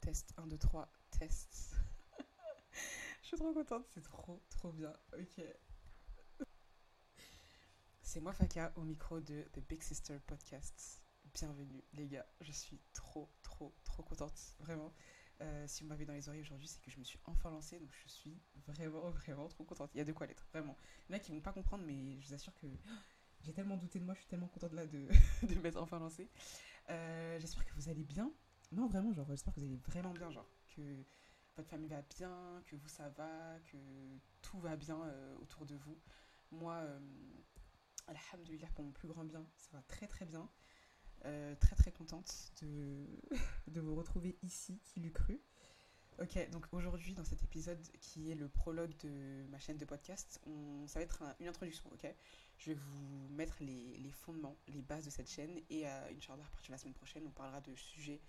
Test 1, 2, 3, test. Je suis trop contente, c'est trop, trop bien. Ok. C'est moi Faka au micro de The Big Sister Podcast. Bienvenue les gars, je suis trop, trop, trop contente, vraiment. Euh, si vous m'avez dans les oreilles aujourd'hui, c'est que je me suis enfin lancée, donc je suis vraiment, vraiment trop contente. Il y a de quoi l'être, vraiment. Il y en a qui vont pas comprendre, mais je vous assure que j'ai tellement douté de moi, je suis tellement contente là de, de m'être enfin lancée. Euh, j'espère que vous allez bien. Non, vraiment, genre, j'espère que vous allez vraiment bien, genre, que votre famille va bien, que vous ça va, que tout va bien euh, autour de vous. Moi, euh, alhamdoulilah, pour mon plus grand bien, ça va très très bien. Euh, très très contente de, de vous retrouver ici, qui l'eût cru. Ok, donc aujourd'hui, dans cet épisode qui est le prologue de ma chaîne de podcast, ça va être un- une introduction, ok? Je vais vous mettre les, les fondements, les bases de cette chaîne et euh, Inch'Allah, à partir de la semaine prochaine, on parlera de sujets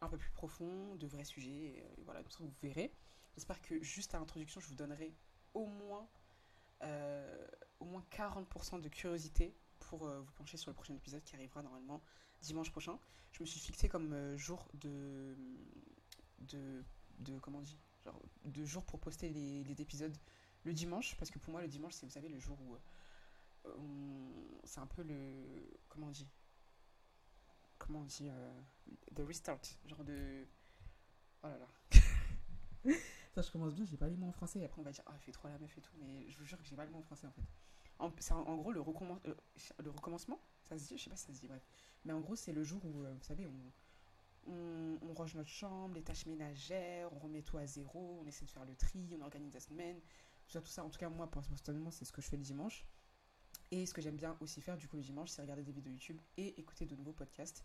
un peu plus profonds, de vrais sujets, et, euh, voilà, tout ça vous verrez. J'espère que juste à l'introduction, je vous donnerai au moins, euh, au moins 40% de curiosité pour euh, vous pencher sur le prochain épisode qui arrivera normalement dimanche prochain. Je me suis fixé comme jour de, de, de, comment on dit, genre de jour pour poster les, les épisodes le dimanche, parce que pour moi le dimanche c'est vous savez le jour où c'est un peu le, comment on dit, comment on dit, euh, the restart, genre de, oh là là. Ça, je commence bien, j'ai pas les mots en français, après on va dire, ah, elle fait trop la meuf et tout, mais je vous jure que j'ai pas les mots en français en fait. En, c'est en, gros le, recommen- euh, le recommencement, ça se dit, je sais pas si ça se dit, bref. Mais en gros, c'est le jour où, euh, vous savez, on, on, on range notre chambre, les tâches ménagères, on remet tout à zéro, on essaie de faire le tri, on organise la semaine, tout ça, tout ça. En tout cas, moi, personnellement, c'est ce que je fais le dimanche. Et ce que j'aime bien aussi faire, du coup, le dimanche, c'est regarder des vidéos YouTube et écouter de nouveaux podcasts.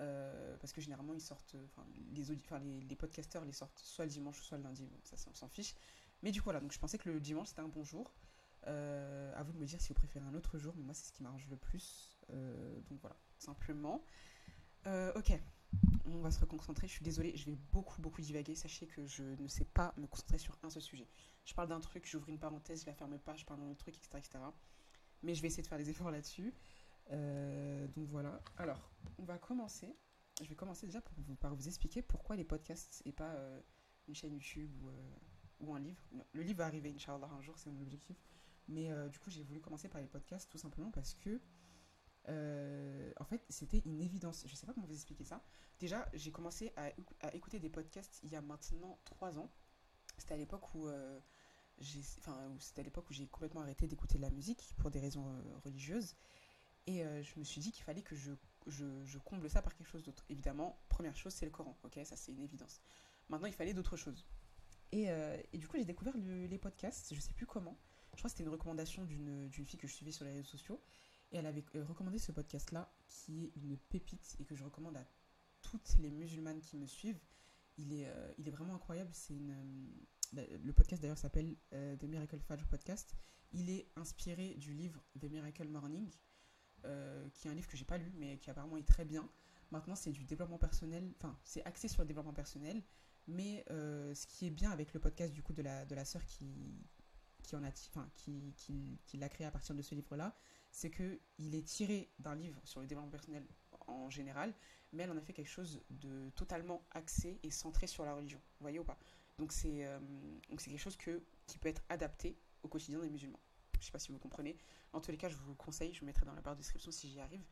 Euh, parce que généralement, ils sortent, euh, enfin, les, audi- les, podcasteurs les sortent soit le dimanche, soit le lundi, ça, on s'en fiche. Mais du coup, voilà, donc je pensais que le dimanche, c'était un bon jour. Euh, à vous de me dire si vous préférez un autre jour, mais moi, c'est ce qui m'arrange le plus. Euh, donc voilà, simplement. Ok, on va se reconcentrer. Je suis désolée, je vais beaucoup, beaucoup divaguer. Sachez que je ne sais pas me concentrer sur un seul sujet. Je parle d'un truc, j'ouvre une parenthèse, je la ferme pas, je parle d'un autre truc, etc., etc. Mais je vais essayer de faire des efforts là-dessus. Euh, donc voilà. Alors, on va commencer. Je vais commencer déjà pour vous, par vous expliquer pourquoi les podcasts et pas euh, une chaîne YouTube ou, euh, un livre. Le livre va arriver, Inch'Allah, un jour, c'est mon objectif. Mais du coup, j'ai voulu commencer par les podcasts tout simplement parce que, en fait, c'était une évidence. Je sais pas comment vous expliquer ça. Déjà, j'ai commencé à, écou- à écouter des podcasts il y a maintenant trois ans. C'était à l'époque où, c'était à l'époque où j'ai complètement arrêté d'écouter de la musique pour des raisons euh, religieuses. Et euh, je me suis dit qu'il fallait que je, je, comble ça par quelque chose d'autre. Évidemment, première chose, c'est le Coran. Ok, ça c'est une évidence. Maintenant, il fallait d'autres choses. Et, euh, et du coup, j'ai découvert le- les podcasts. Je sais plus comment. Je crois que c'était une recommandation d'une fille que je suivais sur les réseaux sociaux. Et elle avait recommandé ce podcast-là, qui est une pépite et que je recommande à toutes les musulmanes qui me suivent. Il est, il est vraiment incroyable. C'est une, le podcast d'ailleurs s'appelle euh, The Miracle Fajr Podcast. Il est inspiré du livre The Miracle Morning, euh, qui est un livre que j'ai pas lu, mais qui apparemment est très bien. Maintenant, c'est du développement personnel, enfin, c'est axé sur le développement personnel, mais euh, ce qui est bien avec le podcast du coup de la, de la sœur qui, qui, en a, enfin, qui, qui l'a créé à partir de ce livre-là, c'est que il est tiré d'un livre sur le développement personnel en général, mais elle en a fait quelque chose de totalement axé et centré sur la religion. Vous voyez ou pas? Donc c'est euh, quelque chose que, qui peut être adapté au quotidien des musulmans. Je sais pas si vous comprenez. En tous les cas, je vous le conseille, je vous mettrai dans la barre de description si j'y arrive,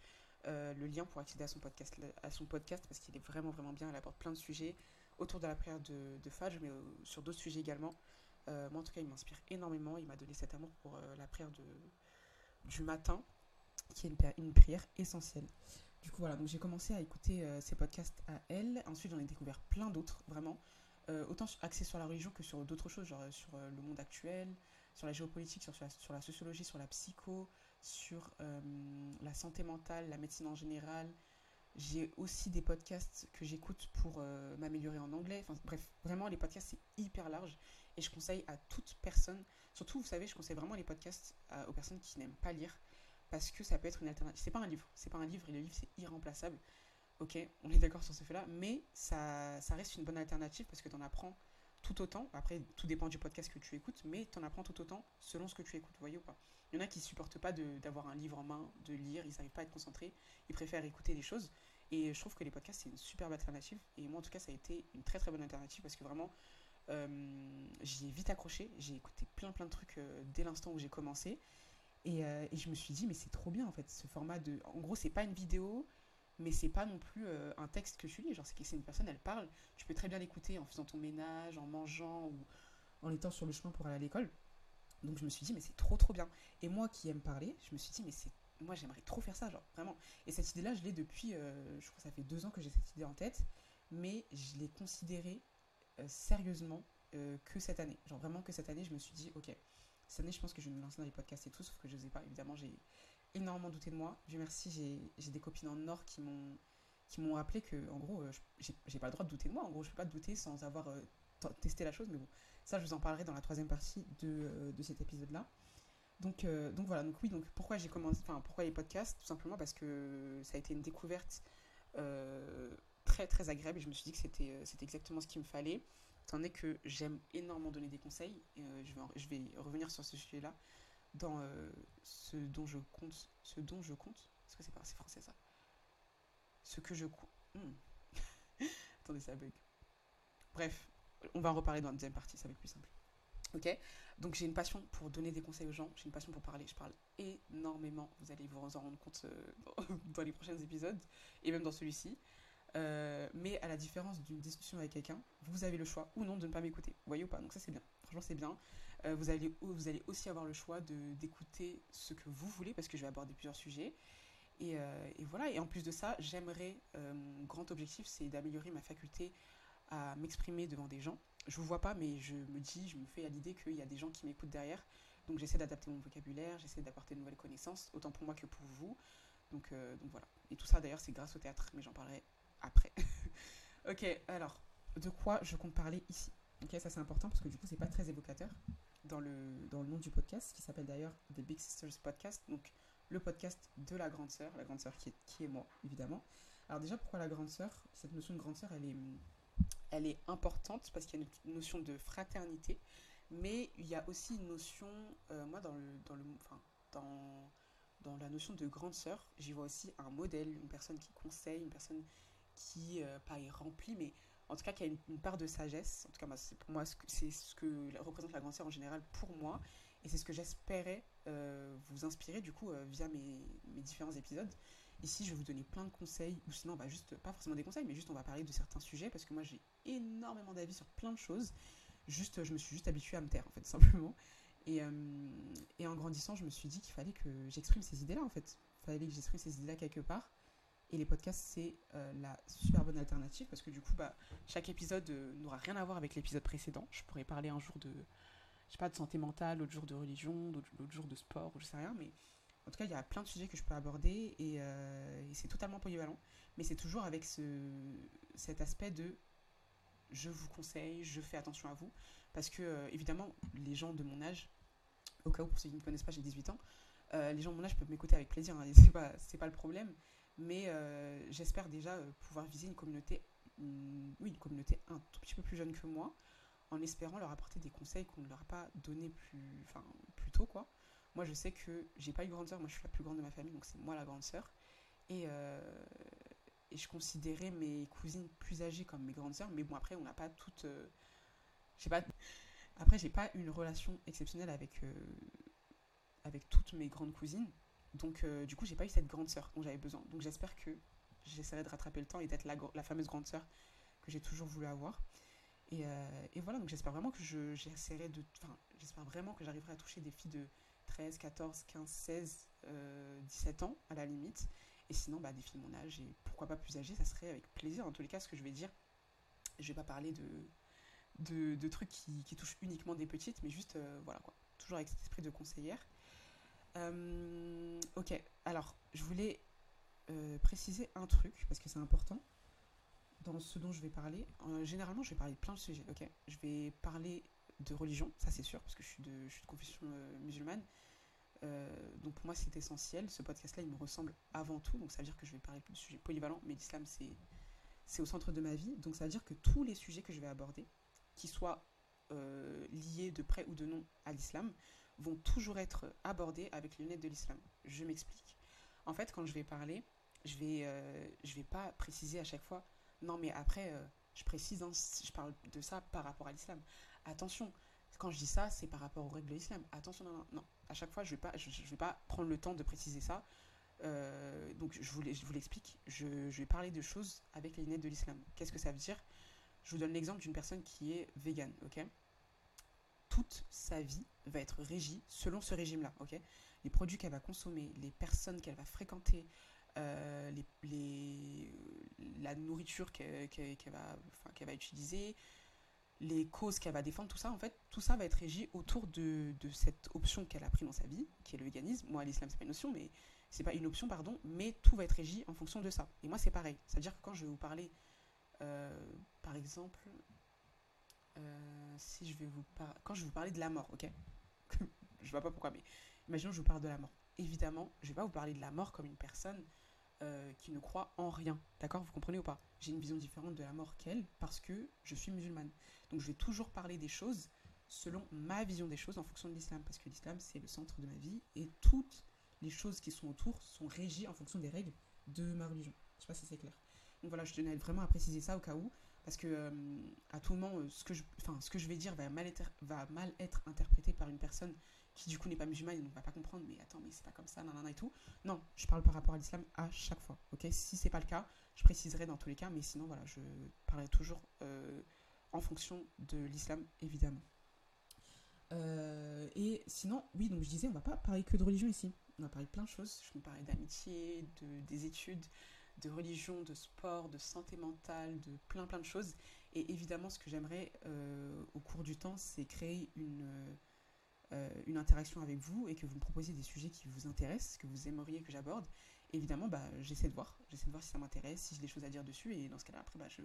euh, le lien pour accéder à son podcast, à son podcast parce qu'il est vraiment vraiment bien. Elle apporte plein de sujets autour de la prière de, de mais euh, sur d'autres sujets également. Euh, moi, en tout cas, il m'inspire énormément. Il m'a donné cet amour pour la prière de, du matin, qui est une, une prière essentielle. Du coup, voilà, donc j'ai commencé à écouter euh, podcasts à elle. Ensuite, j'en ai découvert plein d'autres, vraiment. Euh, autant axés sur la religion que sur d'autres choses, genre euh, sur euh, le monde actuel, sur la géopolitique, sur, la, sociologie, sur la psycho, sur euh, la santé mentale, la médecine en général. J'ai aussi des podcasts que j'écoute pour m'améliorer en anglais. Enfin, bref, vraiment, les podcasts, c'est hyper large. Et je conseille à toute personne, surtout, vous savez, je conseille vraiment les podcasts aux personnes qui n'aiment pas lire, parce que ça peut être une alternative. C'est pas un livre, c'est pas un livre, et le livre, c'est irremplaçable. Ok, on est d'accord sur ce fait-là, mais ça, ça reste une bonne alternative parce que tu en apprends tout autant. Après, tout dépend du podcast que tu écoutes, mais tu en apprends tout autant selon ce que tu écoutes, voyez ou pas. Il y en a qui supportent pas d'avoir un livre en main, de lire, ils n'arrivent pas à être concentrés, ils préfèrent écouter des choses. Et je trouve que les podcasts, c'est une superbe alternative. Et moi, en tout cas, ça a été une très très bonne alternative parce que vraiment, euh, j'y ai vite accroché. J'ai écouté plein plein de trucs euh, dès l'instant où j'ai commencé. Et, euh, et, je me suis dit, mais c'est trop bien en fait, ce format de. En gros, c'est pas une vidéo, mais c'est pas non plus un texte que tu lis. Genre, c'est une personne, elle parle. Tu peux très bien l'écouter en faisant ton ménage, en mangeant ou en étant sur le chemin pour aller à l'école. Donc je me suis dit, mais c'est trop trop bien. Et moi qui aime parler, je me suis dit, mais c'est moi j'aimerais trop faire ça, genre vraiment. Et cette idée-là, je l'ai depuis, je crois que ça fait deux ans que j'ai cette idée en tête, mais je l'ai considérée euh, sérieusement euh, que cette année. Genre vraiment que cette année, je me suis dit, ok, cette année, je pense que je vais me lancer dans les podcasts et tout, sauf que je sais pas. Évidemment, j'ai énormément douté de moi. Dieu merci, j'ai des copines en or qui m'ont qui m'ont rappelé que, en gros, euh, j'ai pas le droit de douter de moi. En gros, je peux pas douter sans avoir testé la chose. Mais bon, ça, je vous en parlerai dans la troisième partie de, de cet épisode-là. Donc, donc voilà, donc oui, donc pourquoi j'ai commencé, enfin pourquoi les podcasts? Tout simplement parce que ça a été une découverte très très agréable et je me suis dit que c'était euh, c'était exactement ce qu'il me fallait. Étant donné que j'aime énormément donner des conseils, euh, je, vais je vais revenir sur ce sujet-là dans euh, ce dont je compte. Ce dont je compte Est-ce que c'est pas assez français ça? Ce que je compte. Hmm. Attendez, ça bug. Bref, on va en reparler dans la deuxième partie, ça va être plus simple. Ok? Donc j'ai une passion pour donner des conseils aux gens, j'ai une passion pour parler, je parle énormément, vous allez vous en rendre compte dans les prochains épisodes, et même dans celui-ci. Euh, mais à la différence d'une discussion avec quelqu'un, vous avez le choix ou non de ne pas m'écouter. Voyez ou pas? Donc ça c'est bien. Franchement c'est bien. Euh, vous, allez, vous allez aussi avoir le choix d'écouter ce que vous voulez parce que je vais aborder plusieurs sujets. Et, euh, et voilà. Et en plus de ça, j'aimerais, mon grand objectif c'est d'améliorer ma faculté à m'exprimer devant des gens. Je vous vois pas, mais je me dis, je me fais à l'idée qu'il y a des gens qui m'écoutent derrière. Donc j'essaie d'adapter mon vocabulaire, j'essaie d'apporter de nouvelles connaissances, autant pour moi que pour vous. Donc, donc voilà. Et tout ça d'ailleurs c'est grâce au théâtre, mais j'en parlerai après. ok, alors, de quoi je compte parler ici? Ok, ça c'est important parce que du coup, c'est pas très évocateur dans le, dans le nom du podcast, qui s'appelle d'ailleurs The Big Sisters Podcast, donc le podcast de la grande sœur, la grande sœur qui est, qui est moi, évidemment. Alors déjà, pourquoi la grande sœur? Cette notion de grande sœur, elle est, elle est importante parce qu'il y a une notion de fraternité, mais il y a aussi une notion, euh, moi, dans le, dans le, enfin, dans, dans la notion de grande sœur, j'y vois aussi un modèle, une personne qui conseille, une personne qui, euh, pas est rempli, mais en tout cas qui a une, part de sagesse. En tout cas, c'est pour moi, c'est ce que représente la grande sœur en général pour moi. Et c'est ce que j'espérais euh, vous inspirer du coup euh, via mes, différents épisodes. Ici, je vais vous donner plein de conseils, ou sinon, bah, juste, pas forcément des conseils, mais juste on va parler de certains sujets parce que moi j'ai énormément d'avis sur plein de choses. Juste, je me suis juste habituée à me taire en fait, simplement. Et, et en grandissant, je me suis dit qu'il fallait que j'exprime ces idées-là en fait. Il fallait que j'exprime ces idées-là quelque part. Et les podcasts, c'est euh, la super bonne alternative parce que du coup, bah, chaque épisode euh, n'aura rien à voir avec l'épisode précédent. Je pourrais parler un jour de, je sais pas, de santé mentale, l'autre jour de religion, l'autre jour de sport, ou je sais rien, mais en tout cas, il y a plein de sujets que je peux aborder et, euh, c'est totalement polyvalent. Mais c'est toujours avec ce, cet aspect de je vous conseille, je fais attention à vous. Parce que, évidemment, les gens de mon âge, au cas où pour ceux qui ne me connaissent pas, j'ai 18 ans, les gens de mon âge peuvent m'écouter avec plaisir, hein, c'est pas, pas le problème mais euh, j'espère déjà euh, pouvoir viser une communauté, oui, une communauté un tout petit peu plus jeune que moi, en espérant leur apporter des conseils qu'on ne leur a pas donné plus, enfin, plus tôt, quoi. Moi, je sais que j'ai pas eu grande sœur, moi je suis la plus grande de ma famille, donc c'est moi la grande sœur. Et, euh, je considérais mes cousines plus âgées comme mes grandes sœurs, mais bon, après, on n'a pas toutes. j'ai pas. Après, j'ai pas une relation exceptionnelle avec, avec toutes mes grandes cousines. Donc, euh, du coup, j'ai pas eu cette grande sœur dont j'avais besoin. Donc, j'espère que j'essaierai de rattraper le temps et d'être la, fameuse grande sœur que j'ai toujours voulu avoir. Euh, et, voilà, donc j'espère vraiment que je, j'essaierai de. Enfin, j'espère vraiment que j'arriverai à toucher des filles de 13, 14, 15, 16, 17 ans à la limite. Et sinon, bah, des filles de mon âge et pourquoi pas plus âgées, ça serait avec plaisir. En tous les cas, ce que je vais dire, je vais pas parler de, de, trucs qui, touchent uniquement des petites, mais juste, euh, voilà quoi. Toujours avec cet esprit de conseillère. Ok, alors je voulais euh, préciser un truc parce que c'est important dans ce dont je vais parler. Euh, généralement, je vais parler de plein de sujets. Ok, je vais parler de religion, ça c'est sûr, parce que je suis de, je suis de confession musulmane. donc pour moi c'est essentiel. Ce podcast-là il me ressemble avant tout, donc ça veut dire que je vais parler de sujets polyvalents, mais l'islam c'est c'est au centre de ma vie. Donc ça veut dire que tous les sujets que je vais aborder, qui soient liés de près ou de non à l'islam, vont toujours être abordés avec les lunettes de l'islam. Je m'explique. En fait, quand je vais parler je vais, euh, je vais pas préciser à chaque fois. Non, mais après, euh, je précise, hein, je parle de ça par rapport à l'islam. Attention, quand je dis ça, c'est par rapport aux règles de l'islam. Attention, non, non. À chaque fois, je vais pas, je, vais pas prendre le temps de préciser ça. Euh, donc, je vous, l'ai- je vous l'explique. Je, je vais parler de choses avec les lunettes de l'islam. Qu'est-ce que ça veut dire? Je vous donne l'exemple d'une personne qui est végane, ok? Toute sa vie va être régie selon ce régime-là, Les produits qu'elle va consommer, les personnes qu'elle va fréquenter, euh, les, les- la nourriture qu'elle va, enfin, va utiliser, les causes qu'elle va défendre, tout ça, en fait, tout ça va être régi autour de, de cette option qu'elle a pris dans sa vie, qui est le véganisme. Moi, l'islam, c'est pas une option, mais c'est pas une option, pardon, mais tout va être régi en fonction de ça. Et moi, c'est pareil. C'est-à-dire que quand je vais vous parler, euh, par exemple, euh, si je vais vous quand je vais vous parler de la mort, ok? Je vois pas pourquoi, mais imaginons que je vous parle de la mort. Évidemment, je vais pas vous parler de la mort comme une personne euh, qui ne croit en rien. D'accord? Vous comprenez ou pas? J'ai une vision différente de la mort qu'elle parce que je suis musulmane. Donc je vais toujours parler des choses selon ma vision des choses en fonction de l'islam. Parce que l'islam, c'est le centre de ma vie et toutes les choses qui sont autour sont régies en fonction des règles de ma religion. Je sais pas si c'est clair. Donc voilà, je tenais vraiment à préciser ça au cas où. Parce que euh, à tout moment, euh, ce, que je, ce que je vais dire va mal, être, va mal être interprété par une personne qui du coup n'est pas musulmane et donc va pas comprendre, mais attends, mais c'est pas comme ça, nanana et tout. Non, je parle par rapport à l'islam à chaque fois. Ok, si c'est pas le cas, je préciserai dans tous les cas, mais sinon voilà, je parlerai toujours euh, en fonction de l'islam évidemment. Et sinon, oui, donc je disais, on va pas parler que de religion ici. On va parler de plein de choses. Je vais parler d'amitié, de, des études, de religion, de sport, de santé mentale, de plein plein de choses. Et évidemment, ce que j'aimerais euh, au cours du temps, c'est créer une, euh, une interaction avec vous et que vous me proposiez des sujets qui vous intéressent, que vous aimeriez que j'aborde. Évidemment, bah, j'essaie de voir. J'essaie de voir si ça m'intéresse, si j'ai des choses à dire dessus. Et dans ce cas-là, après, bah, je,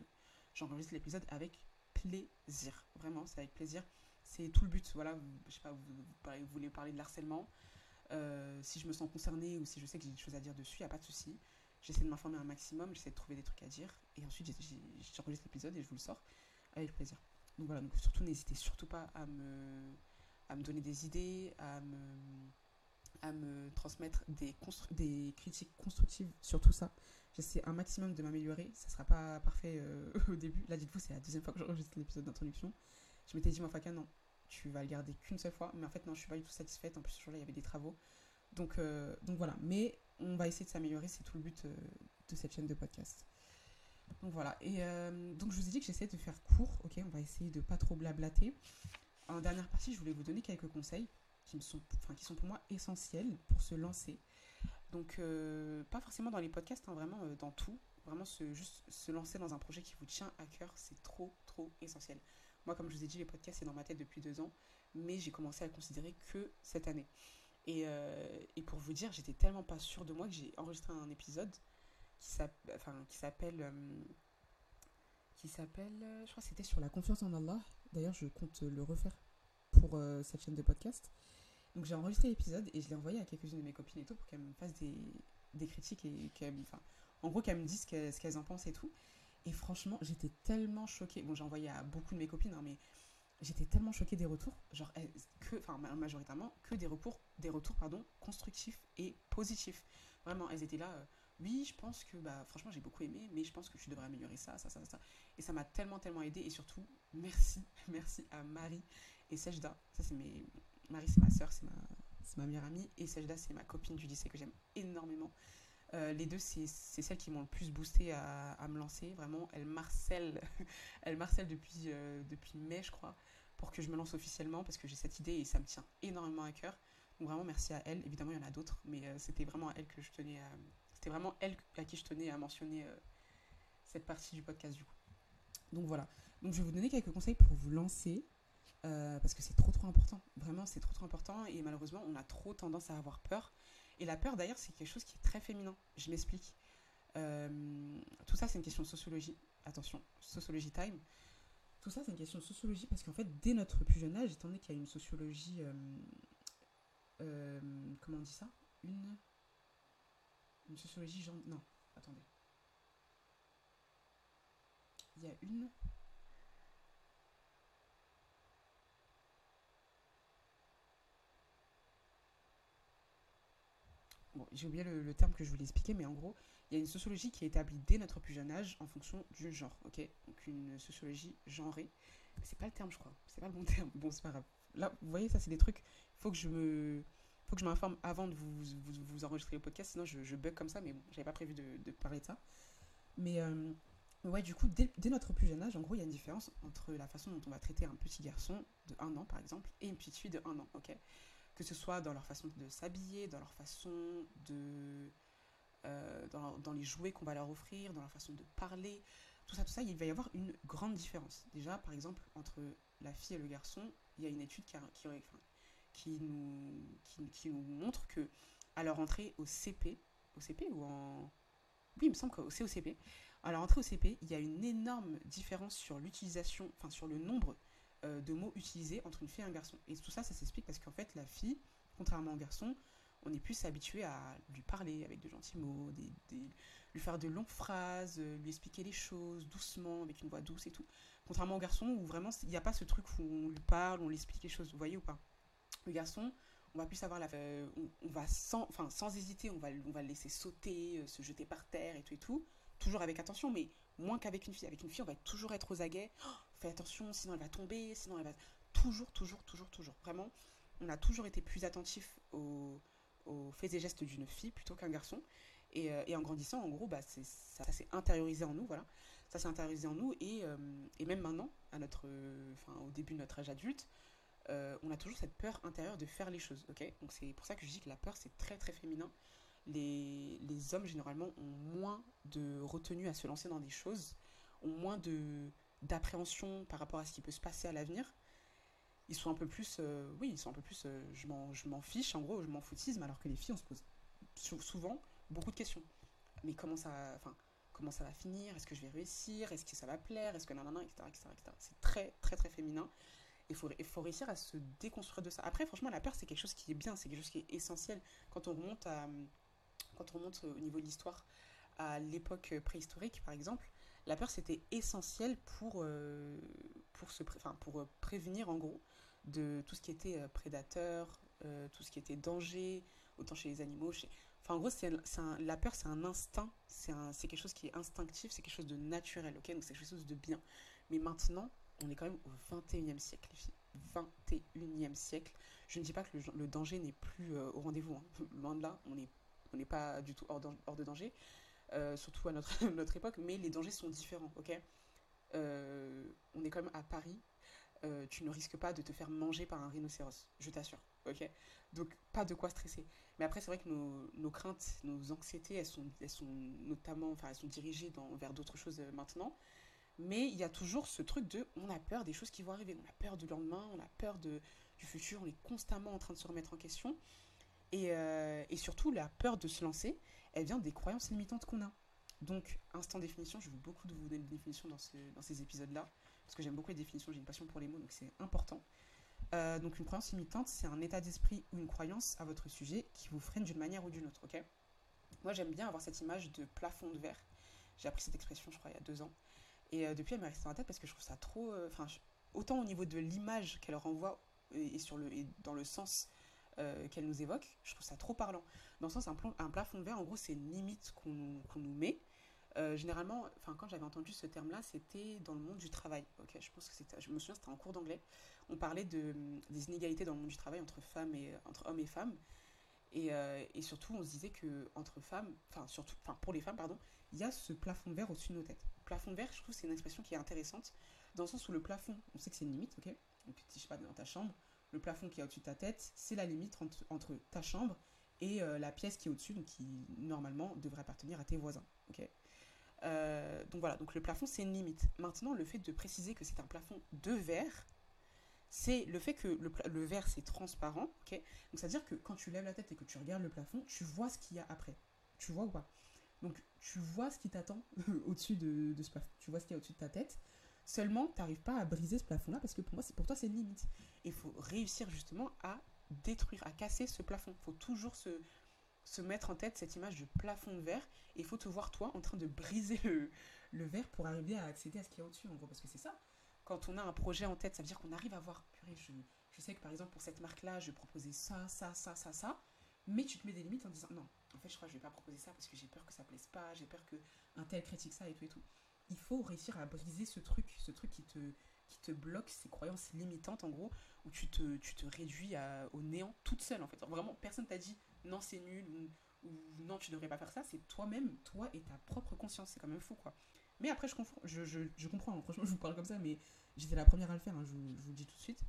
j'enregistre l'épisode avec plaisir. Vraiment, c'est avec plaisir. C'est tout le but. Voilà, je sais pas, vous, vous parlez- voulez parler de l'harcèlement. Euh, si je me sens concernée ou si je sais que j'ai des choses à dire dessus, il n'y a pas de souci. J'essaie de m'informer un maximum, j'essaie de trouver des trucs à dire. Et ensuite, j'enregistre l'épisode et je vous le sors avec plaisir. Donc voilà, donc surtout, n'hésitez surtout pas à me, à me donner des idées, à me, à me transmettre des, critiques constructives sur tout ça. J'essaie un maximum de m'améliorer. Ça sera pas parfait euh, au début. Là, dites-vous, c'est la deuxième fois que j'enregistre l'épisode d'introduction. Je m'étais dit, moi, Faka, non, tu vas le garder qu'une seule fois. Mais en fait, non, je suis pas du tout satisfaite. En plus, ce jour-là, il y avait des travaux. Donc, euh, donc voilà. Mais on va essayer de s'améliorer. C'est tout le but euh, de cette chaîne de podcast. Donc voilà. Et euh, donc, je vous ai dit que j'essayais de faire court. Ok, on va essayer de pas trop blablater. En dernière partie, je voulais vous donner quelques conseils qui, me sont, enfin, qui sont pour moi essentiels pour se lancer. Donc, euh, pas forcément dans les podcasts, hein, vraiment dans tout. Vraiment, se, juste se lancer dans un projet qui vous tient à cœur, c'est trop, trop essentiel. Moi, comme je vous ai dit, les podcasts, c'est dans ma tête depuis deux ans, mais j'ai commencé à le considérer que cette année. Et, euh, et pour vous dire, j'étais tellement pas sûre de moi que j'ai enregistré un épisode qui s'app- enfin, qui s'appelle. euh, s'appelle. euh, Je crois que c'était sur la confiance en Allah. D'ailleurs, je compte le refaire pour cette chaîne de podcast. Donc j'ai enregistré l'épisode et je l'ai envoyé à quelques-unes de mes copines et tout pour qu'elles me fassent des, critiques et qu'elles en gros qu'elles me disent ce qu'elles ce qu'elles en pensent et tout. Et franchement, j'étais tellement choquée. Bon, j'ai envoyé à beaucoup de mes copines, hein, mais j'étais tellement choquée des retours, genre que, enfin ma- majoritairement que des recours, des retours pardon, constructifs et positifs. Vraiment, elles étaient là. euh, oui, je pense que, bah, franchement, j'ai beaucoup aimé, mais je pense que tu devrais améliorer ça, ça, ça, ça. Et ça m'a tellement, tellement aidé. Et surtout, merci, merci à Marie et Sejda. Ça, c'est mes. Marie, c'est ma soeur, c'est ma, ma meilleure amie. Et Sejda, c'est ma copine du lycée que j'aime énormément. Euh, les deux, c'est celles qui m'ont le plus boosté à, me lancer. Vraiment, elles marcellent depuis, euh, depuis mai, je crois, pour que je me lance officiellement parce que j'ai cette idée et ça me tient énormément à cœur. Donc vraiment, merci à elles. Évidemment, il y en a d'autres, mais euh, c'était vraiment à que je tenais à. C'était vraiment elles à qui je tenais à mentionner cette partie du podcast du coup. Donc voilà. Donc je vais vous donner quelques conseils pour vous lancer. parce que c'est trop trop important. Vraiment, c'est trop trop important. Et malheureusement, on a trop tendance à avoir peur. Et la peur, d'ailleurs, c'est quelque chose qui est très féminin. Je m'explique. Euh, tout ça, c'est une question de sociologie. Attention, sociologie time. Tout ça, c'est une question de sociologie parce qu'en fait, dès notre plus jeune âge, étant donné qu'il y a une sociologie. euh, euh, comment on dit ça? Une. Une sociologie genre. Non, attendez. Il y a une. Bon, j'ai oublié le, terme que je voulais expliquer, mais en gros, il y a une sociologie qui est établie dès notre plus jeune âge en fonction du genre, ok? Donc une sociologie genrée. C'est pas le terme, je crois. C'est pas le bon terme. Bon, c'est pas grave. Là, vous voyez, ça, c'est des trucs. Faut que je me. faut que je m'informe avant de vous, vous, vous, enregistrer le podcast, sinon je, bug comme ça, mais bon, j'avais pas prévu de, parler de ça. Mais euh, ouais, du coup, dès, dès, notre plus jeune âge, en gros, il y a une différence entre la façon dont on va traiter un petit garçon de 1 an, par exemple, et une petite fille de 1 an, ok? Que ce soit dans leur façon de s'habiller, dans leur façon de euh, dans, les jouets qu'on va leur offrir, dans leur façon de parler, tout ça, tout ça, il va y avoir une grande différence. Déjà, par exemple, entre la fille et le garçon, il y a une étude qui, nous, qui, nous montre que à leur entrée au CP, au CP ou en... Oui, il me semble qu'au CP, à leur entrée au CP, il y a une énorme différence sur l'utilisation, enfin sur le nombre euh, de mots utilisés entre une fille et un garçon. Et tout ça, ça s'explique parce qu'en fait, la fille, contrairement au garçon, on est plus habitué à lui parler avec de gentils mots, lui faire de longues phrases, euh, lui expliquer les choses doucement, avec une voix douce et tout. Contrairement au garçon où vraiment il n'y a pas ce truc où on lui parle, on lui explique les choses, vous voyez ou pas Le garçon, on va plus avoir la. Euh, on, on, va sans, enfin, sans hésiter, on va, on va le laisser sauter, se jeter par terre et tout et tout. Toujours avec attention, mais moins qu'avec une fille. Avec une fille, on va toujours être aux aguets. Oh, fais attention, sinon elle va tomber, sinon elle va. Toujours, toujours, toujours, toujours. Vraiment, on a toujours été plus attentif aux faits et gestes d'une fille plutôt qu'un garçon. Et, euh, en grandissant, en gros, bah, ça, s'est intériorisé en nous, voilà. Ça s'est intériorisé en nous et, euh, même maintenant, à notre, au début de notre âge adulte, euh, on a toujours cette peur intérieure de faire les choses, ok? Donc c'est pour ça que je dis que la peur, c'est très très féminin. Les, hommes, généralement, ont moins de retenue à se lancer dans des choses, ont moins de d'appréhension par rapport à ce qui peut se passer à l'avenir ils sont un peu plus, euh, oui, ils sont un peu plus, euh, je m'en fiche, en gros, je m'en foutisme, alors que les filles, on se pose souvent beaucoup de questions. Mais comment ça, enfin, comment ça va finir? Est-ce que je vais réussir? Est-ce que ça va plaire? Est-ce que nanana, etc., etc. C'est très, très, très féminin. Il faut, il faut réussir à se déconstruire de ça. Après, franchement, la peur, c'est quelque chose qui est bien, c'est quelque chose qui est essentiel. Quand on remonte, à, quand on remonte au niveau de l'histoire à l'époque préhistorique, par exemple, la peur, c'était essentiel pour, euh, pour, se pour prévenir, en gros, de tout ce qui était euh, prédateur, euh, tout ce qui était danger, autant chez les animaux. Chez... Enfin, en gros, c'est la peur, c'est un instinct, c'est quelque chose qui est instinctif, c'est quelque chose de naturel, ok Donc c'est quelque chose de bien. Mais maintenant, on est quand même au 21e siècle, les filles. 21e siècle. Je ne dis pas que le, danger n'est plus euh, au rendez-vous. Hein. Loin de là, on n'est on pas du tout hors, de danger, euh, surtout à notre, notre époque, mais les dangers sont différents, ok? Euh, On est quand même à Paris, euh, tu ne risques pas de te faire manger par un rhinocéros, je t'assure. Ok? Donc, pas de quoi stresser. Mais après, c'est vrai que nos, nos, craintes, nos anxiétés, elles sont, elles sont notamment, enfin, elles sont dirigées dans, vers d'autres choses maintenant. Mais il y a toujours ce truc de, on a peur des choses qui vont arriver, on a peur du lendemain, on a peur de, du futur, on est constamment en train de se remettre en question. Et, euh, et surtout, la peur de se lancer, elle vient des croyances limitantes qu'on a. Donc, instant définition, je veux beaucoup de vous donner des définitions dans, ce, dans ces épisodes-là parce que j'aime beaucoup les définitions, j'ai une passion pour les mots, donc c'est important. Euh, donc une croyance limitante, c'est un état d'esprit ou une croyance à votre sujet qui vous freine d'une manière ou d'une autre, ok? Moi j'aime bien avoir cette image de plafond de verre. J'ai appris cette expression, je crois, il y a deux ans. Et euh, depuis, elle m'est restée dans la tête parce que je trouve ça trop... Enfin, autant au niveau de l'image qu'elle renvoie et dans le sens euh, qu'elle nous évoque, je trouve ça trop parlant. Dans le sens, un, un plafond de verre, en gros, c'est une limite qu'on qu nous met euh, généralement, quand j'avais entendu ce terme-là, c'était dans le monde du travail. Ok, je pense que je me souviens, c'était en cours d'anglais. On parlait de, des inégalités dans le monde du travail entre femmes et entre hommes et femmes. Et, euh, surtout, on se disait que entre femmes, surtout, pour les femmes, pardon, il y a ce plafond vert au-dessus de nos têtes. Plafond vert, je trouve, c'est une expression qui est intéressante dans le sens où le plafond, on sait que c'est une limite, ok? Donc je sais pas dans ta chambre, le plafond qui est au-dessus de ta tête, c'est la limite entre, ta chambre et euh, la pièce qui est au-dessus, donc qui normalement devrait appartenir à tes voisins. Euh, donc voilà, donc le plafond c'est une limite. Maintenant, le fait de préciser que c'est un plafond de verre, c'est le fait que le, verre c'est transparent, Donc c'est à dire que quand tu lèves la tête et que tu regardes le plafond, tu vois ce qu'il y a après. Tu vois ou pas? Donc tu vois ce qui t'attend au-dessus de, de, ce plafond. Tu vois ce qu'il y a au-dessus de ta tête. Seulement, tu n'arrives pas à briser ce plafond-là parce que pour moi, pour toi, c'est une limite. Il faut réussir justement à détruire, à casser ce plafond. Il faut toujours se, se mettre en tête cette image de plafond de verre et il faut te voir toi en train de briser le, le verre pour arriver à accéder à ce qu'il y a au-dessus en gros parce que c'est ça quand on a un projet en tête ça veut dire qu'on arrive à voir purée je, je sais que par exemple pour cette marque là je proposais ça ça ça ça ça mais tu te mets des limites en disant non, en fait, je crois que je vais pas proposer ça parce que j'ai peur que ça plaise pas, j'ai peur que un tel critique ça et tout et tout. Il faut réussir à briser ce truc, ce truc qui te, qui te bloque, ces croyances limitantes en gros, où tu te, tu te réduis à, au néant toute seule en fait. vraiment, personne t'a dit non, c'est nul ou, non, tu devrais pas faire ça, c'est toi-même, toi et ta propre conscience, c'est quand même fou quoi. Mais après, je comprends, je, je, je comprends hein. franchement, je vous parle comme ça, mais j'étais la première à le faire, hein, je, vous le dis tout de suite.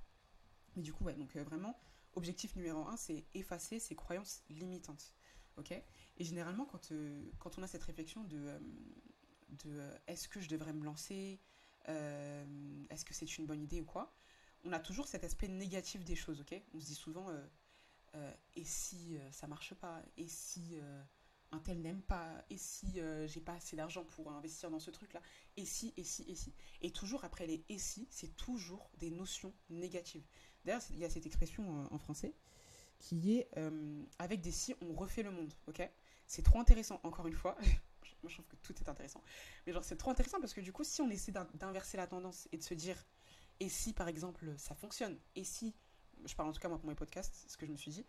Mais du coup, ouais, donc euh, vraiment, objectif numéro un, c'est effacer ces croyances limitantes. Ok? Et généralement, quand, euh, quand on a cette réflexion de, euh, de euh, est-ce que je devrais me lancer Est-ce que c'est une bonne idée ou quoi On a toujours cet aspect négatif des choses. Ok? On se dit souvent et si ça marche pas? Et si un tel n'aime pas? Et si j'ai pas assez d'argent pour investir dans ce truc-là? Et si, et si, et si? Et toujours après les et si, c'est toujours des notions négatives. D'ailleurs, il y a cette expression en français qui est euh, avec des si, on refait le monde, ok? C'est trop intéressant, encore une fois. Moi, je trouve que tout est intéressant. Mais genre, c'est trop intéressant parce que du coup, si on essaie d'inverser la tendance et de se dire, et si par exemple ça fonctionne, et si, je parle en tout cas moi pour mes podcasts, ce que je me suis dit,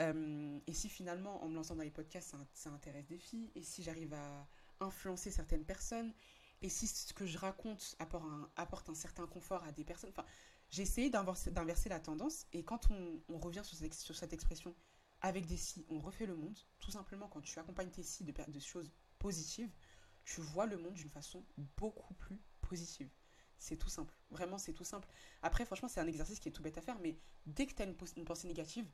euh, et si finalement en me lançant dans les podcasts ça, intéresse des filles, et si j'arrive à influencer certaines personnes, et si ce que je raconte apporte un, apporte un certain confort à des personnes, enfin, j'ai essayé d'inverser la tendance et quand on, revient sur cette, sur cette, expression avec des si, on refait le monde, tout simplement quand tu accompagnes tes si de, de choses positives, tu vois le monde d'une façon beaucoup plus positive. C'est tout simple. Vraiment, c'est tout simple. Après, franchement, c'est un exercice qui est tout bête à faire, mais dès que tu as une, pensée négative,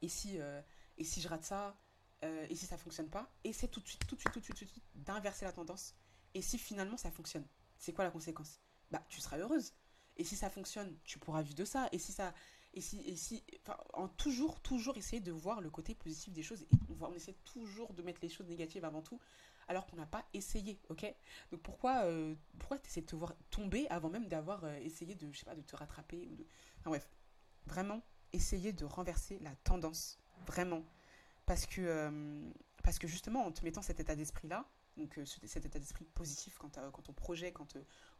et si, euh, et si je rate ça, euh, et si ça fonctionne pas, essaie tout de suite, tout de suite, tout de suite, tout de suite d'inverser la tendance. Et si finalement ça fonctionne, c'est quoi la conséquence? Bah, tu seras heureuse. Et si ça fonctionne, tu pourras vivre de ça. Et si ça. Et si, enfin, en toujours, toujours essayer de voir le côté positif des choses. On, on essaie toujours de mettre les choses négatives avant tout, alors qu'on n'a pas essayé, ok? Donc pourquoi, euh, pourquoi de te voir tomber avant même d'avoir euh, essayé de, je sais pas, de te rattraper. Enfin bref, vraiment, essayer de renverser la tendance, vraiment. Parce que, euh, parce que justement, en te mettant cet état d'esprit-là, donc cet état d'esprit positif quant, à, quant au projet, quant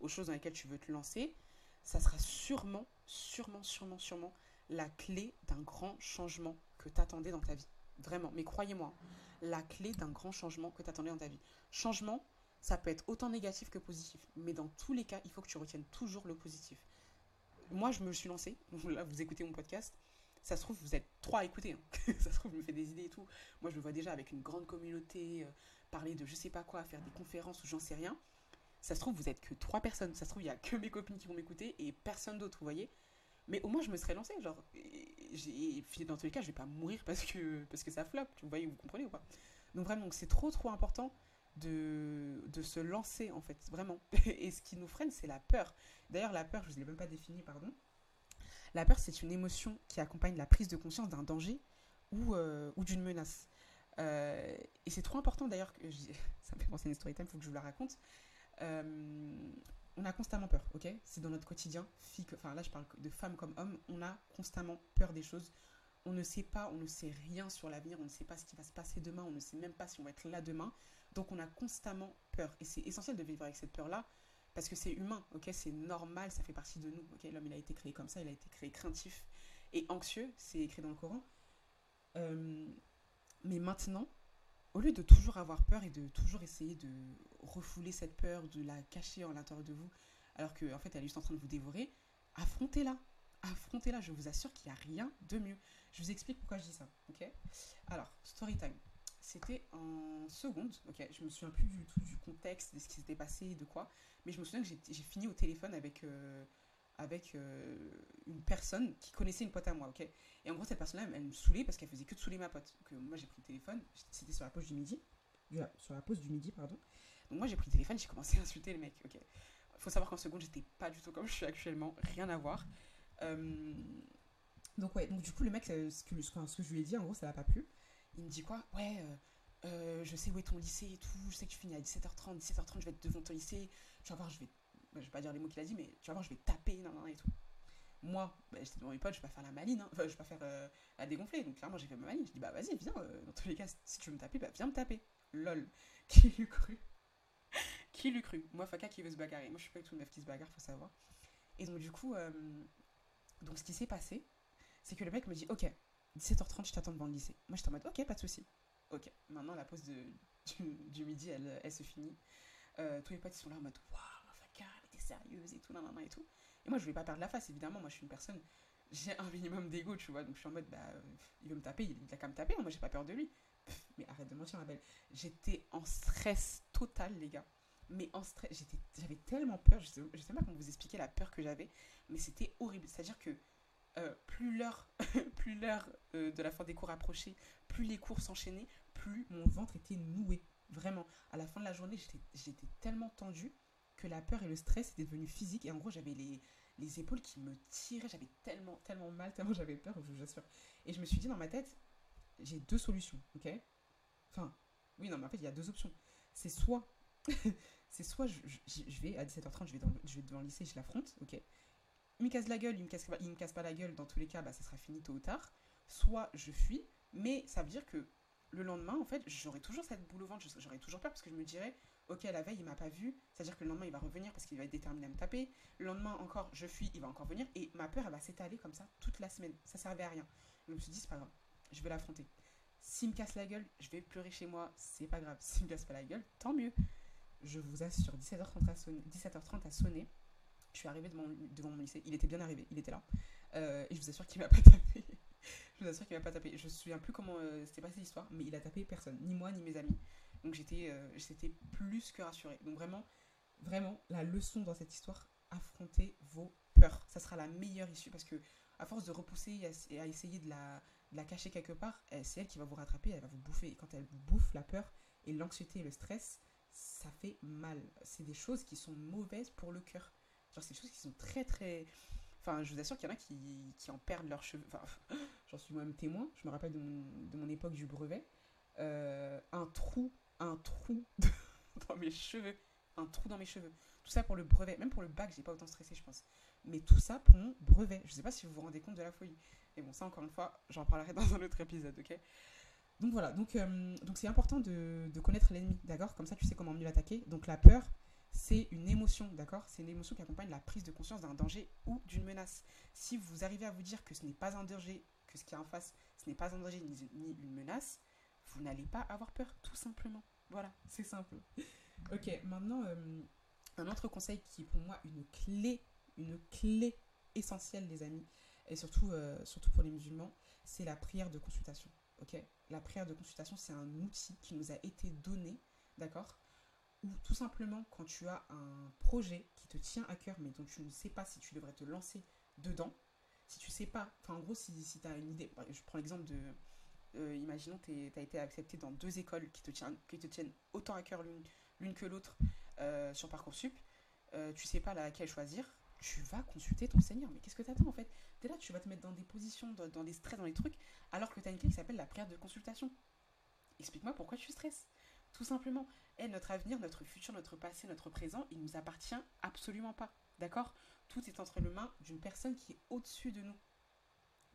aux choses dans lesquelles tu veux te lancer, ça sera sûrement, sûrement, sûrement, sûrement la clé d'un grand changement que tu attendais dans ta vie. Vraiment, mais croyez-moi, la clé d'un grand changement que tu attendais dans ta vie. Changement, ça peut être autant négatif que positif, mais dans tous les cas, il faut que tu retiennes toujours le positif. Moi, je me suis lancée, là, vous écoutez mon podcast, ça se trouve, vous êtes trois à écouter, hein. ça se trouve, je me fais des idées et tout. Moi, je me vois déjà avec une grande communauté, euh, parler de je sais pas quoi, faire des conférences ou j'en sais rien ça se trouve, vous êtes que trois personnes. Ça se trouve, il y a que mes copines qui vont m'écouter et personne d'autre, vous voyez. Mais au moins, je me serais lancée. Genre, et, dans tous les cas, je vais pas mourir parce que, parce que ça floppe. Vous voyez, vous comprenez ou pas? Donc, vraiment, c'est trop, trop important de, de se lancer, en fait. Vraiment. Et ce qui nous freine, c'est la peur. D'ailleurs, la peur, je ne l'ai même pas définie, pardon. La peur, c'est une émotion qui accompagne la prise de conscience d'un danger ou, euh, ou d'une menace. Euh, et c'est trop important d'ailleurs ça me fait penser à une story time, il faut que je vous la raconte. Euh, on a constamment peur, ok? C'est dans notre quotidien, fille enfin là je parle de femmes comme hommes, on a constamment peur des choses. On ne sait pas, on ne sait rien sur l'avenir, on ne sait pas ce qui va se passer demain, on ne sait même pas si on va être là demain. Donc on a constamment peur. Et c'est essentiel de vivre avec cette peur-là, parce que c'est humain, ok? C'est normal, ça fait partie de nous, ok? L'homme il a été créé comme ça, il a été créé craintif et anxieux, c'est écrit dans le Coran. Euh, mais maintenant, au lieu de toujours avoir peur et de toujours essayer de refouler cette peur, de la cacher en l'intérieur de vous, alors qu'en en fait elle est juste en train de vous dévorer, affrontez-la. Affrontez-la, je vous assure qu'il n'y a rien de mieux. Je vous explique pourquoi je dis ça, ok? Alors, story time. C'était en seconde, ok? Je me souviens plus du tout du contexte, de ce qui s'était passé, de quoi, mais je me souviens que j'ai fini au téléphone avec, euh, avec euh, une personne qui connaissait une pote à moi, ok? Et en gros, cette personne-là, elle, me saoulait parce qu'elle faisait que de saouler ma pote. Donc, euh, moi, j'ai pris le téléphone, c'était sur la pause du midi, sur la pause du midi, pardon. Donc, moi, j'ai pris le téléphone, j'ai commencé à insulter le mec, ok? Faut savoir qu'en seconde, j'étais pas du tout comme je suis actuellement, rien à voir. Euh, donc, ouais, donc du coup, le mec, ce que, ce que je lui ai dit, en gros, ça l'a pas plu. Il me dit quoi? Ouais, je sais où est ton lycée et tout, je sais que tu finis à 17h30, 17h30, je vais être devant ton lycée, tu vas voir, je vais je vais pas dire les mots qu'il a dit, mais tu vas voir, je vais taper, nan, nan, et tout. Moi, bah, j'étais devant mes potes, je vais pas faire la maline, hein. je vais pas faire euh, la dégonfler. Donc clairement, j'ai fait ma maline. Je dis, bah vas-y, viens, euh, dans tous les cas, si tu veux me taper, bah viens me taper. Lol. Qui l'eût cru? Qui l'eût cru? Moi, Faka qui veut se bagarrer. Moi, je suis pas du tout une meuf qui se bagarre, faut savoir. Et donc, du coup, euh, donc ce qui s'est passé, c'est que le mec me dit, ok, 17h30, je t'attends devant le lycée. Moi, j'étais en mode, ok, pas de souci. Ok, maintenant, la pause de, du, midi, elle, elle, se finit. Tous les potes, ils sont là en mode, waouh, sérieuse et tout, nan, et tout. Et moi, je voulais pas perdre la face, évidemment. Moi, je suis une personne, j'ai un minimum d'ego, tu vois. Donc, je suis en mode, bah, il veut me taper, il a qu'à me taper. Moi, j'ai pas peur de lui. mais arrête de mentir, ma belle. J'étais en stress total, les gars. Mais en stress, j'avais tellement peur. Je sais, je sais pas comment vous expliquer la peur que j'avais, mais c'était horrible. C'est-à-dire que euh, plus l'heure plus l'heure euh, de la fin des cours approchait, plus les cours s'enchaînaient, plus mon ventre était noué. Vraiment. À la fin de la journée, j'étais tellement tendue que la peur et le stress étaient devenus physiques. Et en gros, j'avais les, les épaules qui me tiraient. J'avais tellement, tellement mal, tellement j'avais peur, je vous assure. Et je me suis dit dans ma tête, j'ai deux solutions, ok? Enfin, oui, non, mais en fait, il y a deux options. C'est soit, c'est soit je, vais à 17h30, je vais, dans, je vais devant le lycée, je l'affronte, ok? Il me casse la gueule, il me casse, il me casse pas la gueule, dans tous les cas, bah, ça sera fini tôt ou tard. Soit je fuis, mais ça veut dire que le lendemain, en fait, j'aurai toujours cette boule au ventre, j'aurai toujours peur parce que je me dirais, ok, la veille, il m'a pas vu, c'est-à-dire que le lendemain, il va revenir parce qu'il va être déterminé à me taper. Le lendemain, encore, je fuis, il va encore venir. Et ma peur, elle va s'étaler comme ça toute la semaine. Ça servait à rien. Je me suis dit, c'est pas grave, je vais l'affronter. S'il me casse la gueule, je vais pleurer chez moi, c'est pas grave. S'il me casse pas la gueule, tant mieux. Je vous assure, 17h30 a sonné. 17h30 a sonné. Je suis arrivée devant, mon lycée. Il était bien arrivé, il était là. Euh, et je vous assure qu'il m'a pas tapé. je vous assure qu'il m'a pas tapé. Je me souviens plus comment euh, c'était passé l'histoire, mais il a tapé personne, ni moi ni mes amis. Donc j'étais euh, plus que rassurée. Donc vraiment, vraiment, la leçon dans cette histoire, affrontez vos peurs. Ça sera la meilleure issue parce que à force de repousser et à, essayer de la, la, cacher quelque part, c'est elle qui va vous rattraper, elle va vous bouffer. Et quand elle vous bouffe, la peur et l'anxiété et le stress, ça fait mal. C'est des choses qui sont mauvaises pour le cœur. Genre, c'est des choses qui sont très très. Enfin, je vous assure qu'il y en a qui, qui en perdent leurs cheveux. Enfin, j'en suis moi-même témoin. Je me rappelle de mon, de mon époque du brevet. Euh, un trou, un trou dans mes cheveux. Un trou dans mes cheveux. Tout ça pour le brevet. Même pour le bac, j'ai pas autant stressé, je pense. Mais tout ça pour mon brevet. Je sais pas si vous vous rendez compte de la folie. Et bon, ça, encore une fois, j'en parlerai dans un autre épisode, ok? Donc voilà, donc euh, donc c'est important de, de connaître l'ennemi, d'accord? Comme ça, tu sais comment mieux l'attaquer. Donc la peur, c'est une émotion, d'accord? C'est une émotion qui accompagne la prise de conscience d'un danger ou d'une menace. Si vous arrivez à vous dire que ce n'est pas un danger, que ce qui est en face, ce n'est pas un danger ni, une menace, vous n'allez pas avoir peur, tout simplement. Voilà, c'est simple. ok, maintenant, euh, un autre conseil qui est pour moi une clé une clé essentielle, les amis, et surtout, euh, surtout pour les musulmans, c'est la prière de consultation. Ok? La prière de consultation, c'est un outil qui nous a été donné, d'accord? Ou tout simplement, quand tu as un projet qui te tient à cœur, mais dont tu ne sais pas si tu devrais te lancer dedans, si tu sais pas, enfin en gros, si, si tu as une idée, je prends l'exemple de, euh, imaginons que tu as été accepté dans deux écoles qui te tiennent, qui te tiennent autant à cœur l'une que l'autre euh, sur Parcoursup, euh, tu sais pas laquelle choisir, tu vas consulter ton Seigneur. Mais qu'est-ce que tu attends en fait? Dès là, tu vas te mettre dans des positions, dans, des stress, dans des trucs, alors que tu as une clé qui s'appelle la prière de consultation. Explique-moi pourquoi tu stresses. Tout simplement. Et notre avenir, notre futur, notre passé, notre présent, il nous appartient absolument pas. D'accord? Tout est entre les mains d'une personne qui est au-dessus de nous.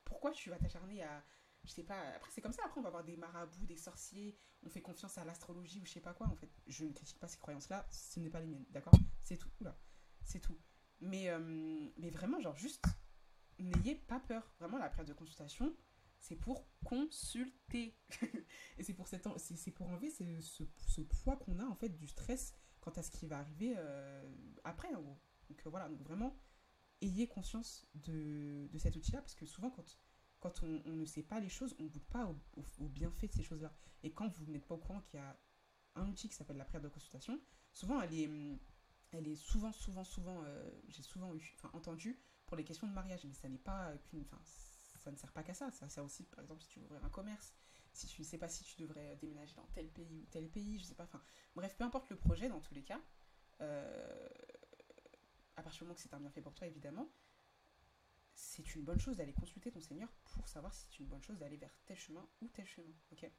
Pourquoi tu vas t'acharner à. Je sais pas. Après, c'est comme ça. Après, on va avoir des marabouts, des sorciers. On fait confiance à l'astrologie ou je sais pas quoi. En fait, je ne critique pas ces croyances-là. Ce n'est pas les miennes. D'accord? C'est tout. C'est tout. Mais, euh, mais vraiment, genre, juste, n'ayez pas peur. Vraiment, la prière de consultation, c'est pour consulter. et c'est pour, pour enlever ce, ce, ce poids qu'on a, en fait, du stress quant à ce qui va arriver euh, après, en gros. Donc euh, voilà, donc vraiment, ayez conscience de, de cet outil-là, parce que souvent, quand, quand on, ne sait pas les choses, on ne goûte pas au, au, bienfait de ces choses-là. Et quand vous n'êtes pas au courant qu'il y a un outil qui s'appelle la prière de consultation, souvent, elle est elle est souvent, souvent, souvent, euh, j'ai souvent eu, enfin, entendu pour les questions de mariage, mais ça n'est pas enfin, ça ne sert pas qu'à ça. Ça sert aussi, par exemple, si tu veux ouvrir un commerce, si tu ne sais pas si tu devrais déménager dans tel pays ou tel pays, je sais pas, enfin, bref, peu importe le projet, dans tous les cas, euh, à partir du moment que c'est un bienfait pour toi, évidemment, c'est une bonne chose d'aller consulter ton Seigneur pour savoir si c'est une bonne chose d'aller vers tel chemin ou tel chemin, ok?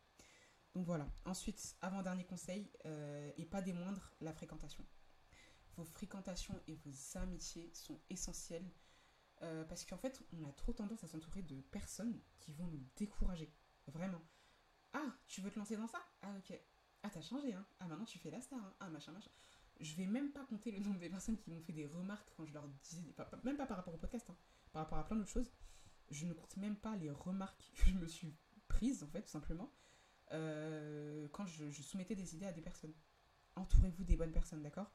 Donc voilà. Ensuite, avant-dernier conseil, euh, et pas des moindres, la fréquentation vos fréquentations et vos amitiés sont essentielles euh, parce qu'en fait, on a trop tendance à s'entourer de personnes qui vont nous décourager. Vraiment. Ah, tu veux te lancer dans ça? Ah, ok. Ah, t'as changé, hein Ah, maintenant tu fais la star, hein Ah, machin, machin. Je vais même pas compter le nombre des personnes qui m'ont fait des remarques quand je leur disais. même pas par rapport au podcast, hein, par rapport à plein d'autres choses. je ne compte même pas les remarques que je me suis prises, en fait, tout simplement, euh, quand je, soumettais des idées à des personnes. Entourez-vous des bonnes personnes, d'accord?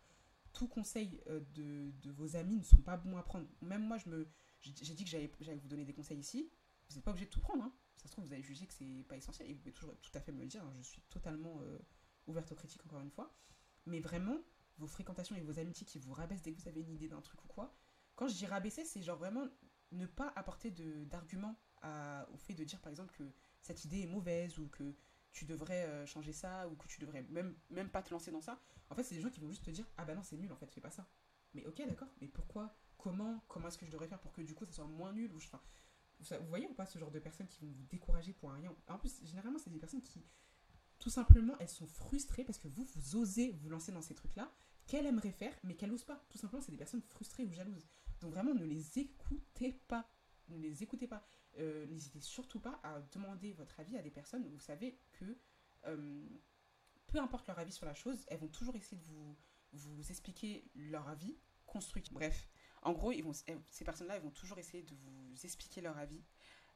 Tous conseils euh, de, de, vos amis ne sont pas bons à prendre. Même moi, je j'ai dit que j'allais vous donner des conseils ici. Vous n'êtes pas obligé de tout prendre. Hein. Ça se trouve, vous allez juger que c'est pas essentiel. Et vous pouvez toujours tout à fait me le dire. Hein. Je suis totalement euh, ouverte aux critiques, encore une fois. Mais vraiment, vos fréquentations et vos amitiés qui vous rabaissent dès que vous avez une idée d'un truc ou quoi. Quand je dis rabaisser, c'est genre vraiment ne pas apporter d'arguments au fait de dire par exemple que cette idée est mauvaise ou que tu devrais euh, changer ça ou que tu devrais même, même pas te lancer dans ça. En fait, c'est des gens qui vont juste te dire Ah bah non, c'est nul en fait, fais pas ça. Mais ok, d'accord, mais pourquoi Comment Comment est-ce que je devrais faire pour que du coup ça soit moins nul ou enfin, vous, voyez ou pas ce genre de personnes qui vont vous décourager pour un rien? En plus, généralement, c'est des personnes qui, tout simplement, elles sont frustrées parce que vous, vous osez vous lancer dans ces trucs-là qu'elles aimeraient faire, mais qu'elles n'osent pas. Tout simplement, c'est des personnes frustrées ou jalouses. Donc vraiment, ne les écoutez pas. Ne les écoutez pas. Euh, n'hésitez surtout pas à demander votre avis à des personnes où vous savez que euh, peu importe leur avis sur la chose, elles vont toujours essayer de vous, vous expliquer leur avis construit. Bref, en gros, ces personnes-là, elles vont toujours essayer de vous expliquer leur avis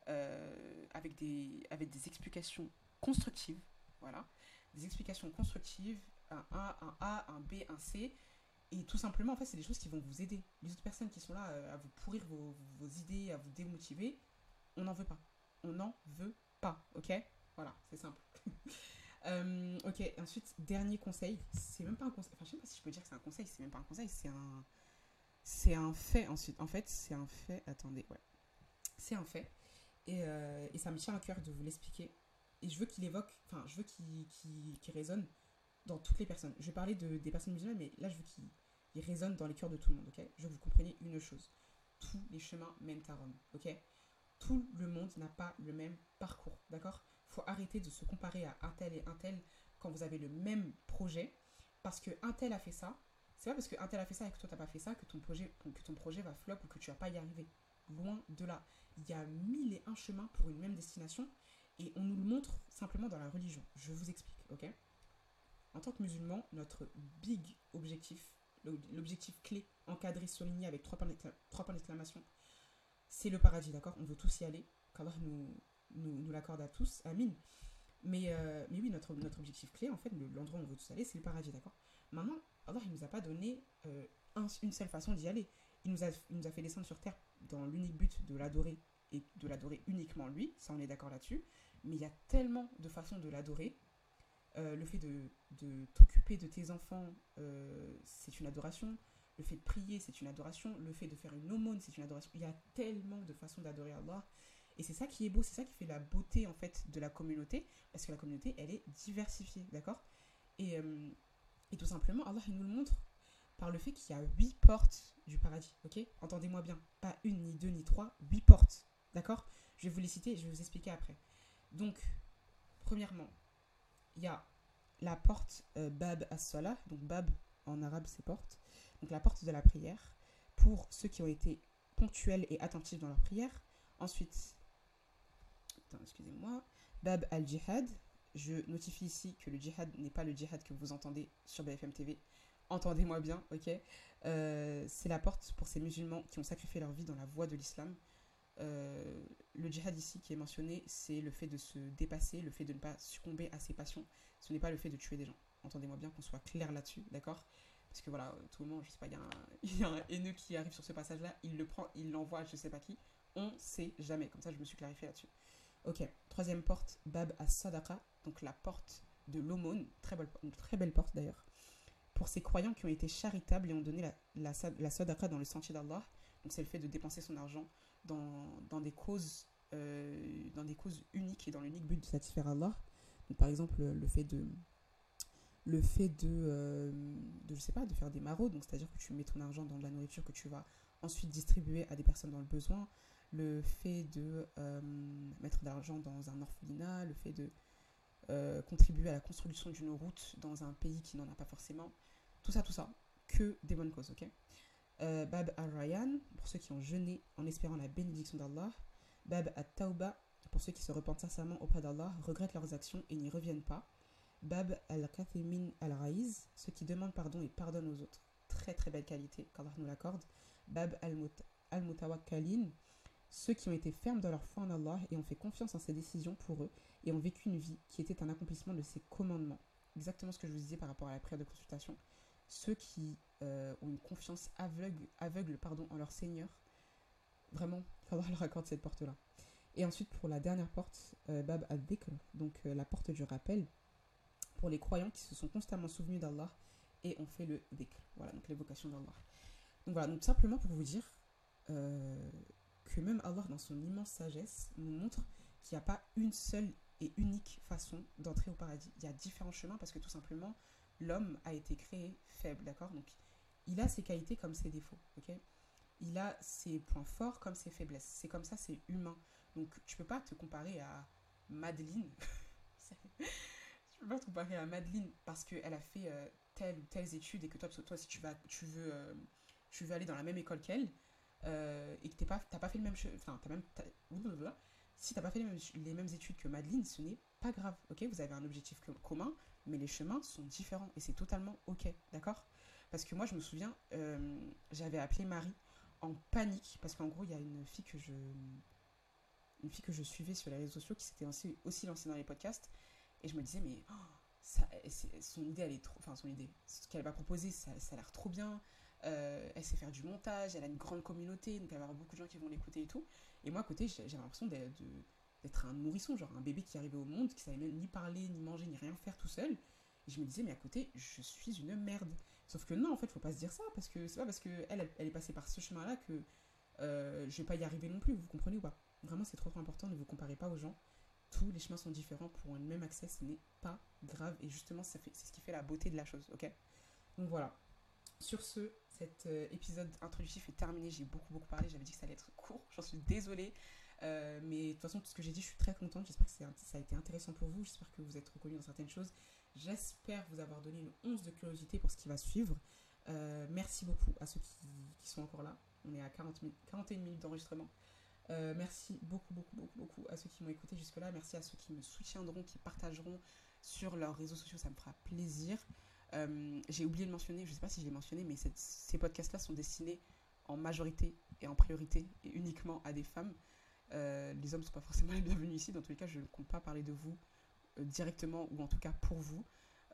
euh, avec, des, avec des explications constructives. Voilà. Des explications constructives, un A, un A, un B, un C. Et tout simplement, en fait, c'est des choses qui vont vous aider. Les autres personnes qui sont là euh, à vous pourrir vos, idées, à vous démotiver, on n'en veut pas. On n'en veut pas, ok? Voilà, c'est simple. Euh, ok, ensuite, dernier conseil. C'est même pas un conseil. Enfin, je sais pas si je peux dire que c'est un conseil. C'est même pas un conseil. C'est un. C'est un fait ensuite. En fait, c'est un fait. Attendez, ouais. C'est un fait. Et, euh, et, ça me tient à cœur de vous l'expliquer. Et je veux qu'il évoque. Enfin, je veux qu'il résonne dans toutes les personnes. Je vais parler de, des personnes musulmanes, mais là, je veux qu'il résonne dans les cœurs de tout le monde, ok? Je veux que vous compreniez une chose. Tous les chemins mènent à Rome, ok? Tout le monde n'a pas le même parcours, d'accord? Faut arrêter de se comparer à un tel et un tel quand vous avez le même projet. Parce que un tel a fait ça, c'est pas parce qu'un tel a fait ça et que toi t'as pas fait ça que ton projet, que ton projet va flop ou que tu vas pas y arriver. Loin de là. Il y a mille et un chemins pour une même destination et on nous le montre simplement dans la religion. Je vous explique, ok? En tant que musulman, notre big objectif, l'objectif clé, encadré, souligné avec trois points d'exclamation, c'est le paradis, d'accord? On veut tous y aller, qu'Allah nous, nous, l'accorde à tous, Amin. Mais, euh, mais oui, notre, objectif clé, en fait, l'endroit où on veut tous aller, c'est le paradis, d'accord? Maintenant, Allah, il nous a pas donné euh, une seule façon d'y aller. Il nous, a, il nous a fait descendre sur terre dans l'unique but de l'adorer et de l'adorer uniquement lui, ça on est d'accord là-dessus. Mais il y a tellement de façons de l'adorer. Euh, le fait de, t'occuper de tes enfants, c'est une adoration. Le fait de prier, c'est une adoration. Le fait de faire une aumône, c'est une adoration. Il y a tellement de façons d'adorer Allah. Et c'est ça qui est beau, c'est ça qui fait la beauté en fait de la communauté, parce que la communauté, elle est diversifiée, d'accord? Et, euh, et, tout simplement, Allah il nous le montre par le fait qu'il y a huit portes du paradis, ok? Entendez-moi bien, pas une, ni deux, ni trois, huit portes, d'accord? Je vais vous les citer et je vais vous expliquer après. Donc, premièrement, il y a la porte euh, Bab as-Salah, donc Bab en arabe c'est porte, donc la porte de la prière, pour ceux qui ont été ponctuels et attentifs dans leur prière. Ensuite, excusez-moi. Bab al-Jihad. Je notifie ici que le djihad n'est pas le djihad que vous entendez sur BFM TV. Entendez-moi bien, ok euh, C'est la porte pour ces musulmans qui ont sacrifié leur vie dans la voie de l'islam. Euh, le djihad ici qui est mentionné, c'est le fait de se dépasser, le fait de ne pas succomber à ses passions. Ce n'est pas le fait de tuer des gens. Entendez-moi bien qu'on soit clair là-dessus, d'accord? Parce que voilà, tout le monde, je sais pas, il y, a un haineux qui arrive sur ce passage-là, il le prend, il l'envoie je sais pas qui. On sait jamais. Comme ça, je me suis clarifié là-dessus. Ok, troisième porte, Bab as-Sadaqa, donc la porte de l'aumône, très belle, une très belle porte d'ailleurs, pour ces croyants qui ont été charitables et ont donné la, la, la Sadaqa dans le sentier d'Allah. Donc c'est le fait de dépenser son argent dans, dans des causes euh, dans des causes uniques et dans l'unique but de satisfaire Allah. Donc par exemple le fait de le fait euh, de je sais pas de faire des maraudes donc c'est à dire que tu mets ton argent dans de la nourriture que tu vas ensuite distribuer à des personnes dans le besoin le fait de euh, mettre de l'argent dans un orphelinat, le fait de contribuer à la construction d'une route dans un pays qui n'en a pas forcément. Tout ça, tout ça, que des bonnes causes, ok? Euh, Bab al-Rayyan, pour ceux qui ont jeûné en espérant la bénédiction d'Allah. Bab al-Tauba, pour ceux qui se repentent sincèrement auprès d'Allah, regrettent leurs actions et n'y reviennent pas. Bab al-Kathimin al-Raiz, ceux qui demandent pardon et pardonnent aux autres. Très très belle qualité, qu'Allah nous l'accorde. Bab al-Mutawakkalin, ceux qui ont été fermes dans leur foi en Allah et ont fait confiance en ses décisions pour eux et ont vécu une vie qui était un accomplissement de ses commandements. Exactement ce que je vous disais par rapport à la prière de consultation. Ceux qui euh, ont une confiance aveugle, aveugle pardon, en leur Seigneur, vraiment, il faudra leur accorder cette porte-là. Et ensuite, pour la dernière porte, euh, Bab ad-Dhikr, donc euh, la porte du rappel, pour les croyants qui se sont constamment souvenus d'Allah et ont fait le dhikr, voilà, donc l'évocation d'Allah. Donc voilà, donc simplement pour vous dire que même Allah, dans son immense sagesse, nous montre qu'il n'y a pas une seule et unique façon d'entrer au paradis. Il y a différents chemins parce que tout simplement, l'homme a été créé faible, d'accord? Donc, il a ses qualités comme ses défauts, ok? Il a ses points forts comme ses faiblesses. C'est comme ça, c'est humain. Donc, tu peux pas te comparer à Madeleine. tu peux pas te comparer à Madeleine parce qu'elle a fait euh, telle ou telle étude et que toi, toi si tu, vas, tu, veux, euh, tu veux aller dans la même école qu'elle, euh, et que n'as pas, pas fait le même t'as si t'as pas fait les mêmes, études que Madeleine ce n'est pas grave ok? Vous avez un objectif commun mais les chemins sont différents et c'est totalement ok d'accord? Parce que moi je me souviens euh, j'avais appelé Marie en panique parce qu'en gros il y a une fille que je une fille que je suivais sur les réseaux sociaux qui s'était aussi, aussi lancée dans les podcasts et je me disais mais oh, son idée elle est trop enfin son idée ce qu'elle va proposer ça, a l'air trop bien euh, elle sait faire du montage, elle a une grande communauté, donc elle va avoir beaucoup de gens qui vont l'écouter et tout. Et moi, à côté, j'avais l'impression d'être un nourrisson, genre un bébé qui arrivait au monde, qui savait même ni parler, ni manger, ni rien faire tout seul. Et je me disais, mais à côté, je suis une merde. Sauf que non, en fait, faut pas se dire ça, parce que c'est pas parce qu'elle, elle, est passée par ce chemin-là que euh, je vais pas y arriver non plus, vous comprenez ou pas? Vraiment, c'est trop, trop important, ne vous comparez pas aux gens. Tous les chemins sont différents pour un même accès, ce n'est pas grave. Et justement, c'est ce qui fait la beauté de la chose, ok? Donc voilà. Sur ce, cet euh, épisode introductif est terminé. J'ai beaucoup, beaucoup parlé. J'avais dit que ça allait être court. J'en suis désolée. Euh, mais de toute façon, tout ce que j'ai dit, je suis très contente. J'espère que ça a été intéressant pour vous. J'espère que vous êtes reconnus dans certaines choses. J'espère vous avoir donné une once de curiosité pour ce qui va suivre. Euh, merci beaucoup à ceux qui, sont encore là. On est à 40 41 minutes d'enregistrement. merci beaucoup, beaucoup, beaucoup, beaucoup à ceux qui m'ont écouté jusque-là. Merci à ceux qui me soutiendront, qui partageront sur leurs réseaux sociaux. Ça me fera plaisir. Euh, j'ai oublié de mentionner, je ne sais pas si je l'ai mentionné, mais ces podcasts-là sont destinés en majorité et en priorité et uniquement à des femmes. Euh, les hommes ne sont pas forcément les bienvenus ici. Dans tous les cas, je ne compte pas parler de vous euh, directement ou en tout cas pour vous.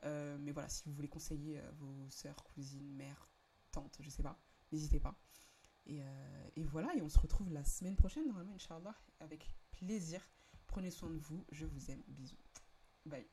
mais voilà, si vous voulez conseiller vos sœurs, cousines, mères, tantes, je sais pas, n'hésitez pas. Et, et, voilà, et on se retrouve la semaine prochaine, normalement, Inch'Allah, avec plaisir. Prenez soin de vous, je vous aime, bisous. Bye.